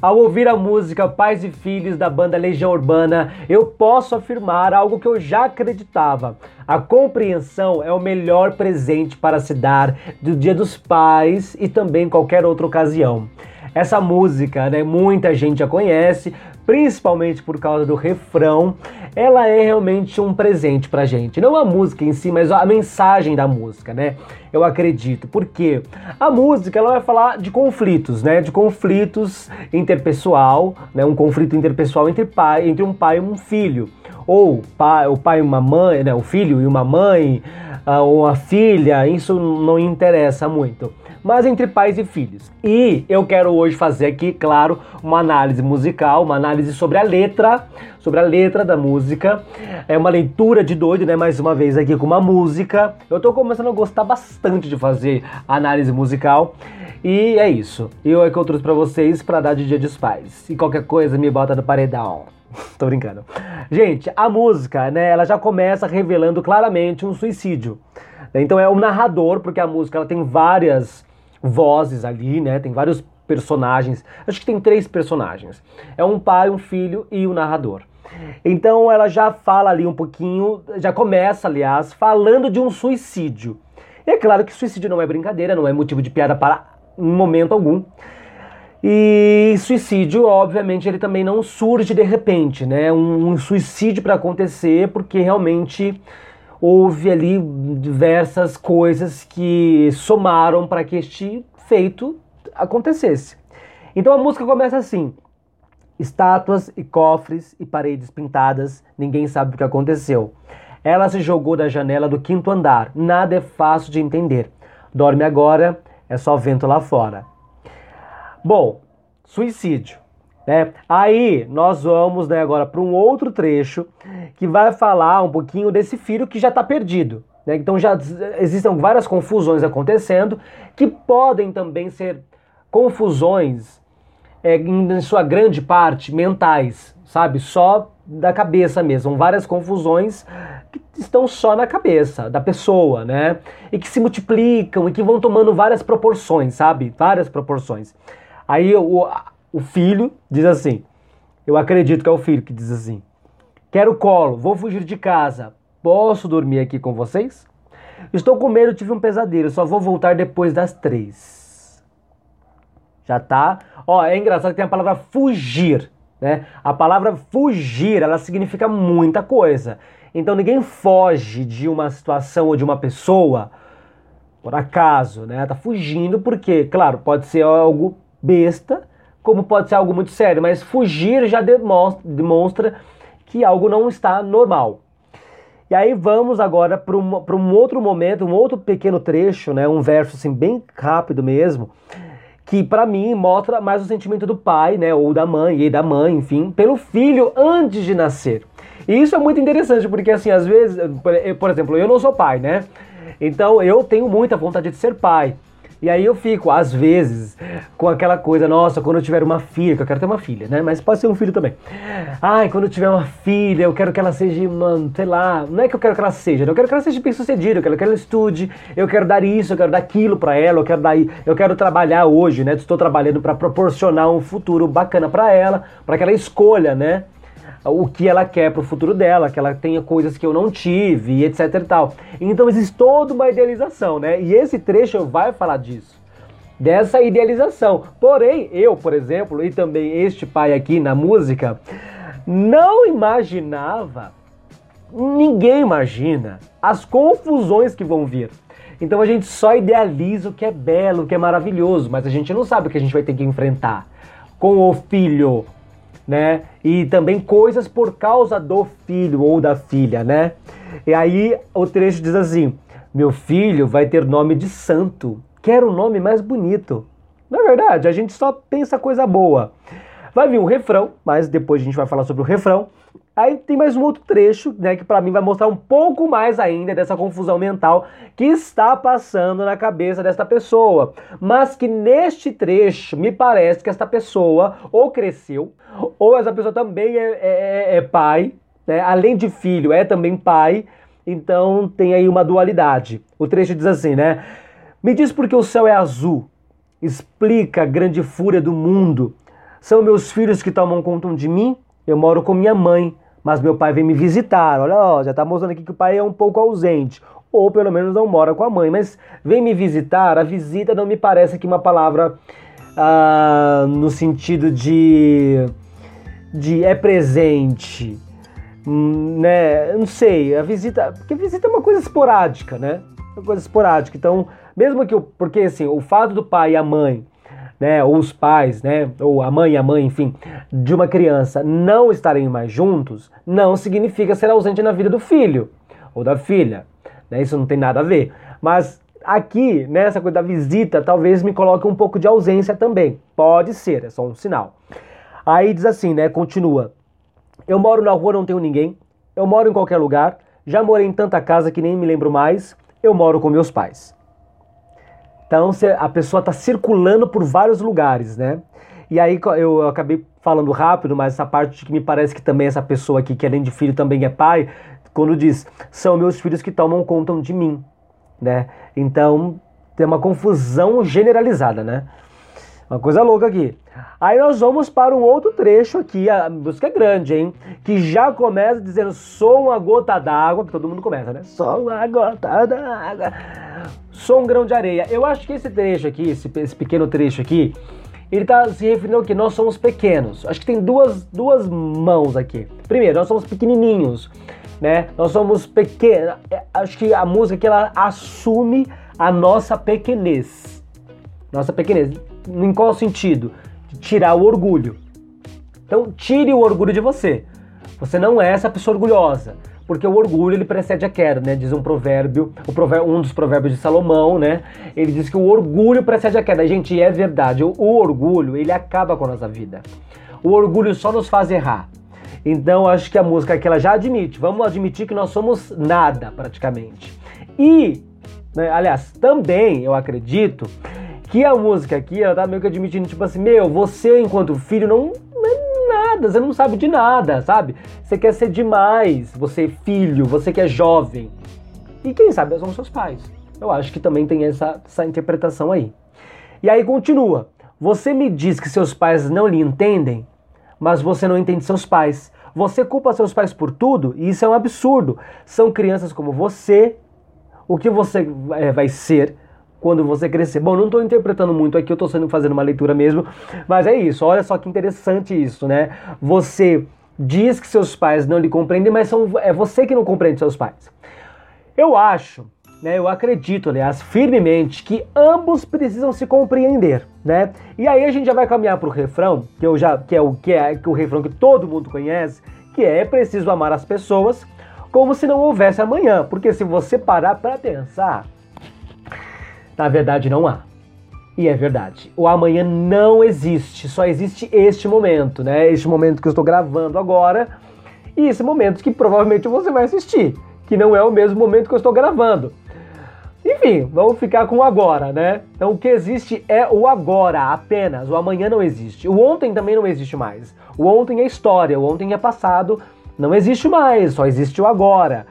Ao ouvir a música Pais e Filhos da banda Legião Urbana, eu posso afirmar algo que eu já acreditava. A compreensão é o melhor presente para se dar do Dia dos Pais e também qualquer outra ocasião. Essa música, né, muita gente já conhece, principalmente por causa do refrão, ela é realmente um presente pra gente. Não a música em si, mas a mensagem da música, né? Eu acredito. Porque a música ela vai falar de conflitos, né? De conflitos interpessoal, né? Um conflito interpessoal entre pai, entre um pai e um filho, ou pai, o pai e uma mãe, né? O filho e uma mãe, ah, ou a filha. Isso não interessa muito mas entre pais e filhos. E eu quero hoje fazer aqui, claro, uma análise musical, uma análise sobre a letra, sobre a letra da música. É uma leitura de doido, né? Mais uma vez aqui com uma música. Eu tô começando a gostar bastante de fazer análise musical. E é isso. Eu é que eu trouxe pra vocês para dar de Dia dos Pais. E qualquer coisa me bota no paredão. Tô brincando. Gente, a música, né, ela já começa revelando claramente um suicídio. Então é o narrador, porque a música ela tem várias vozes ali, né? Tem vários personagens. Acho que tem três personagens. É um pai, um filho e o um narrador. Então ela já fala ali um pouquinho, já começa, aliás, falando de um suicídio. E é claro que suicídio não é brincadeira, não é motivo de piada para um momento algum. E suicídio, obviamente, ele também não surge de repente, né? Um, um suicídio para acontecer porque realmente houve ali diversas coisas que somaram para que este feito acontecesse. Então a música começa assim: estátuas e cofres e paredes pintadas, ninguém sabe o que aconteceu. Ela se jogou da janela do quinto andar, nada é fácil de entender. Dorme agora, é só vento lá fora. Bom, suicídio. Né? Aí nós vamos né, agora para um outro trecho que vai falar um pouquinho desse filho que já está perdido. Né? Então já existem várias confusões acontecendo que podem também ser confusões, é, em sua grande parte, mentais, sabe? Só da cabeça mesmo. Várias confusões que estão só na cabeça da pessoa, né? E que se multiplicam e que vão tomando várias proporções, sabe? Várias proporções. Aí o, o filho diz assim: Eu acredito que é o filho que diz assim: Quero colo, vou fugir de casa. Posso dormir aqui com vocês? Estou com medo, tive um pesadelo, só vou voltar depois das três. Já tá? Ó, é engraçado que tem a palavra fugir, né? A palavra fugir, ela significa muita coisa. Então ninguém foge de uma situação ou de uma pessoa por acaso, né? Tá fugindo porque, claro, pode ser algo besta, como pode ser algo muito sério, mas fugir já demonstra, que algo não está normal. E aí vamos agora para um, um outro momento, um outro pequeno trecho, né, um verso assim bem rápido mesmo, que para mim mostra mais o sentimento do pai, né, ou da mãe, e da mãe, enfim, pelo filho antes de nascer. E isso é muito interessante, porque assim, às vezes, por exemplo, eu não sou pai, né? Então eu tenho muita vontade de ser pai. E aí eu fico, às vezes, com aquela coisa, nossa, quando eu tiver uma filha, que eu quero ter uma filha, né? Mas pode ser um filho também. Ai, quando eu tiver uma filha, eu quero que ela seja, uma, sei lá, não é que eu quero que ela seja, eu quero que ela seja bem sucedida, eu quero que ela estude, eu quero dar isso, eu quero dar aquilo para ela, eu quero dar, eu quero trabalhar hoje, né? Estou trabalhando para proporcionar um futuro bacana para ela, para que ela escolha, né? O que ela quer para o futuro dela, que ela tenha coisas que eu não tive, etc e tal. Então existe toda uma idealização, né? E esse trecho vai falar disso. Dessa idealização. Porém, eu, por exemplo, e também este pai aqui na música, não imaginava, ninguém imagina as confusões que vão vir. Então a gente só idealiza o que é belo, o que é maravilhoso, mas a gente não sabe o que a gente vai ter que enfrentar com o filho, né? E também coisas por causa do filho ou da filha, né? E aí o trecho diz assim: Meu filho vai ter nome de santo. Quero um nome mais bonito. Na é verdade, a gente só pensa coisa boa. Vai vir um refrão, mas depois a gente vai falar sobre o refrão. Aí tem mais um outro trecho, né, que para mim vai mostrar um pouco mais ainda dessa confusão mental que está passando na cabeça desta pessoa. Mas que neste trecho me parece que esta pessoa ou cresceu, ou essa pessoa também é, é, é, é pai, né, além de filho, é também pai. Então tem aí uma dualidade. O trecho diz assim, né? Me diz porque o céu é azul. Explica a grande fúria do mundo São meus filhos que tomam conta de mim? Eu moro com minha mãe, mas meu pai vem me visitar. Olha, ó, já tá mostrando aqui que o pai é um pouco ausente. Ou pelo menos não mora com a mãe, mas vem me visitar. A visita não me parece aqui uma palavra ah, no sentido de, de é presente. Hum, né? Não sei, a visita. Porque visita é uma coisa esporádica, né? Uma coisa esporádica. Então, mesmo que. Eu, porque assim, o fato do pai e a mãe né, ou os pais, né, ou a mãe e a mãe, enfim, de uma criança não estarem mais juntos, não significa ser ausente na vida do filho ou da filha. Né, isso não tem nada a ver. Mas aqui, nessa coisa da visita, talvez me coloque um pouco de ausência também. Pode ser, é só um sinal. Aí diz assim, né, continua. Eu moro na rua, não tenho ninguém. Eu moro em qualquer lugar. Já morei em tanta casa que nem me lembro mais. Eu moro com meus pais. Então a pessoa está circulando por vários lugares, né? E aí eu acabei falando rápido, mas essa parte que me parece que também essa pessoa aqui, que além de filho também é pai, quando diz, são meus filhos que tomam conta de mim, né? Então tem uma confusão generalizada, né? Uma coisa louca aqui. Aí nós vamos para um outro trecho aqui, a música é grande, hein? Que já começa dizendo, sou uma gota d'água, que todo mundo começa, né? Sou uma gota d'água, sou um grão de areia. Eu acho que esse trecho aqui, esse, esse pequeno trecho aqui, ele está se referindo que nós somos pequenos. Acho que tem duas, duas mãos aqui. Primeiro, nós somos pequenininhos, né? Nós somos pequenos. Acho que a música aqui, ela assume a nossa pequenez. Nossa pequenez em qual sentido? Tirar o orgulho. Então, tire o orgulho de você. Você não é essa pessoa orgulhosa, porque o orgulho ele precede a queda, né? Diz um provérbio, um dos provérbios de Salomão, né? Ele diz que o orgulho precede a queda. Gente, é verdade. O, o orgulho ele acaba com a nossa vida. O orgulho só nos faz errar. Então, acho que a música aqui ela já admite. Vamos admitir que nós somos nada, praticamente. E, né, aliás, também eu acredito que a música aqui, ela tá meio que admitindo, tipo assim, meu, você enquanto filho não, não é nada, você não sabe de nada, sabe? Você quer ser demais, você é filho, você que é jovem. E quem sabe são seus pais. Eu acho que também tem essa, essa interpretação aí. E aí continua. Você me diz que seus pais não lhe entendem, mas você não entende seus pais. Você culpa seus pais por tudo e isso é um absurdo. São crianças como você. O que você é, vai ser quando você crescer. Bom, não estou interpretando muito aqui, eu estou sendo fazendo uma leitura mesmo, mas é isso. Olha só que interessante isso, né? Você diz que seus pais não lhe compreendem, mas são, é você que não compreende seus pais. Eu acho, né? Eu acredito, aliás, firmemente que ambos precisam se compreender, né? E aí a gente já vai caminhar para o refrão, que eu já que é o que é que o refrão que todo mundo conhece, que é, é preciso amar as pessoas como se não houvesse amanhã, porque se você parar para pensar, na verdade, não há. E é verdade. O amanhã não existe, só existe este momento, né? Este momento que eu estou gravando agora e esse momento que provavelmente você vai assistir, que não é o mesmo momento que eu estou gravando. Enfim, vamos ficar com o agora, né? Então o que existe é o agora apenas, o amanhã não existe. O ontem também não existe mais. O ontem é história, o ontem é passado, não existe mais, só existe o agora.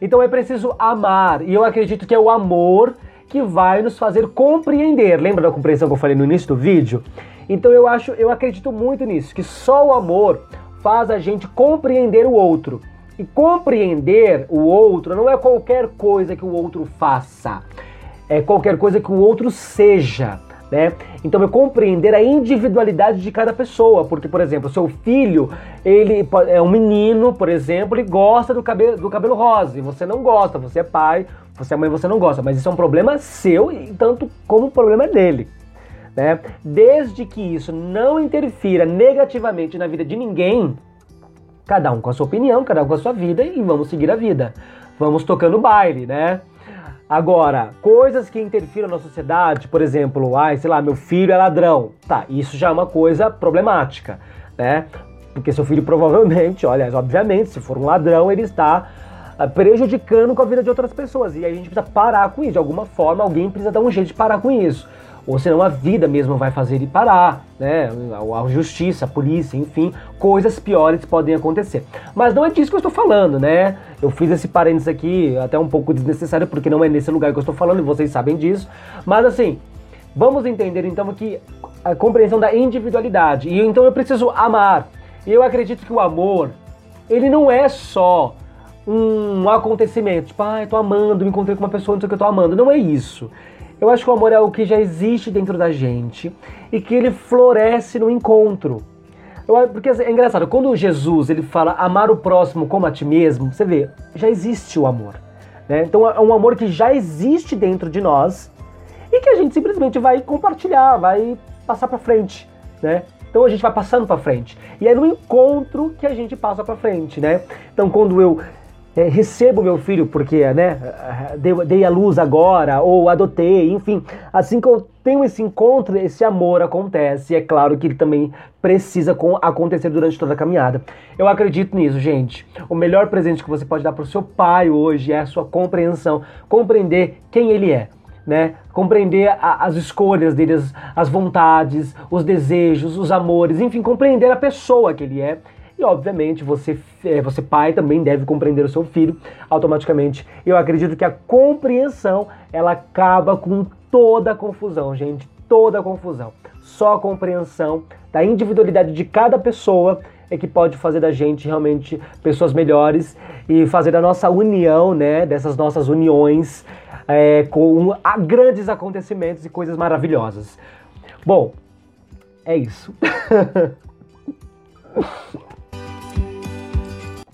Então é preciso amar, e eu acredito que é o amor que vai nos fazer compreender. Lembra da compreensão que eu falei no início do vídeo? Então eu acho, eu acredito muito nisso, que só o amor faz a gente compreender o outro. E compreender o outro não é qualquer coisa que o outro faça, é qualquer coisa que o outro seja. Né? Então é compreender a individualidade de cada pessoa, porque por exemplo, seu filho, ele é um menino, por exemplo, e gosta do cabelo, do cabelo rosa, e você não gosta, você é pai, você é mãe, você não gosta, mas isso é um problema seu e tanto como o problema é dele. Né? Desde que isso não interfira negativamente na vida de ninguém, cada um com a sua opinião, cada um com a sua vida e vamos seguir a vida. Vamos tocando baile, né? Agora, coisas que interfiram na sociedade, por exemplo, ai, sei lá, meu filho é ladrão. Tá, isso já é uma coisa problemática, né? Porque seu filho provavelmente, olha, obviamente, se for um ladrão, ele está prejudicando com a vida de outras pessoas. E aí a gente precisa parar com isso. De alguma forma, alguém precisa dar um jeito de parar com isso ou senão a vida mesmo vai fazer ele parar, né? A justiça, a polícia, enfim, coisas piores podem acontecer. Mas não é disso que eu estou falando, né? Eu fiz esse parênteses aqui até um pouco desnecessário, porque não é nesse lugar que eu estou falando e vocês sabem disso. Mas assim, vamos entender então que a compreensão da individualidade. E então eu preciso amar. E eu acredito que o amor, ele não é só um acontecimento, tipo, ah, eu tô amando, me encontrei com uma pessoa, não sei o que eu tô amando. Não é isso. Eu acho que o amor é o que já existe dentro da gente e que ele floresce no encontro. Eu, porque é engraçado, quando Jesus ele fala amar o próximo como a ti mesmo, você vê, já existe o amor. Né? Então é um amor que já existe dentro de nós e que a gente simplesmente vai compartilhar, vai passar para frente, né? Então a gente vai passando para frente. E é no encontro que a gente passa para frente, né? Então quando eu é, recebo meu filho porque, né, dei, a luz agora ou adotei, enfim, assim que eu tenho esse encontro, esse amor acontece. E é claro que ele também precisa acontecer durante toda a caminhada. Eu acredito nisso, gente. O melhor presente que você pode dar para o seu pai hoje é a sua compreensão, compreender quem ele é né? Compreender a, as escolhas dele, as, as vontades, os desejos, os amores, enfim, compreender a pessoa que ele é. E obviamente você, é, você pai também deve compreender o seu filho automaticamente. Eu acredito que a compreensão ela acaba com toda a confusão, gente, toda a confusão. Só a compreensão da individualidade de cada pessoa é que pode fazer da gente realmente pessoas melhores e fazer da nossa união, né, dessas nossas uniões é, com grandes acontecimentos e coisas maravilhosas. Bom, é isso.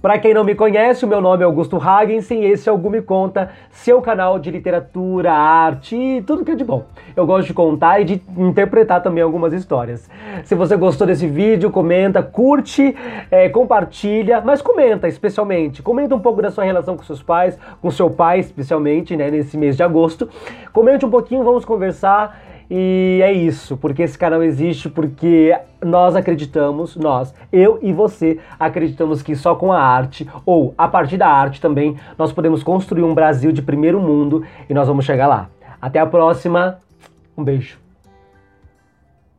Para quem não me conhece, o meu nome é Augusto Hagensen e esse é o Gu Me Conta, seu canal de literatura, arte e tudo que é de bom. Eu gosto de contar e de interpretar também algumas histórias. Se você gostou desse vídeo, comenta, curte, é, compartilha, mas comenta especialmente. Comenta um pouco da sua relação com seus pais, com seu pai especialmente, né, nesse mês de agosto. Comente um pouquinho, vamos conversar. E é isso, porque esse canal existe porque nós acreditamos, nós, eu e você, acreditamos que só com a arte, ou a partir da arte também, nós podemos construir um Brasil de primeiro mundo e nós vamos chegar lá. Até a próxima, um beijo.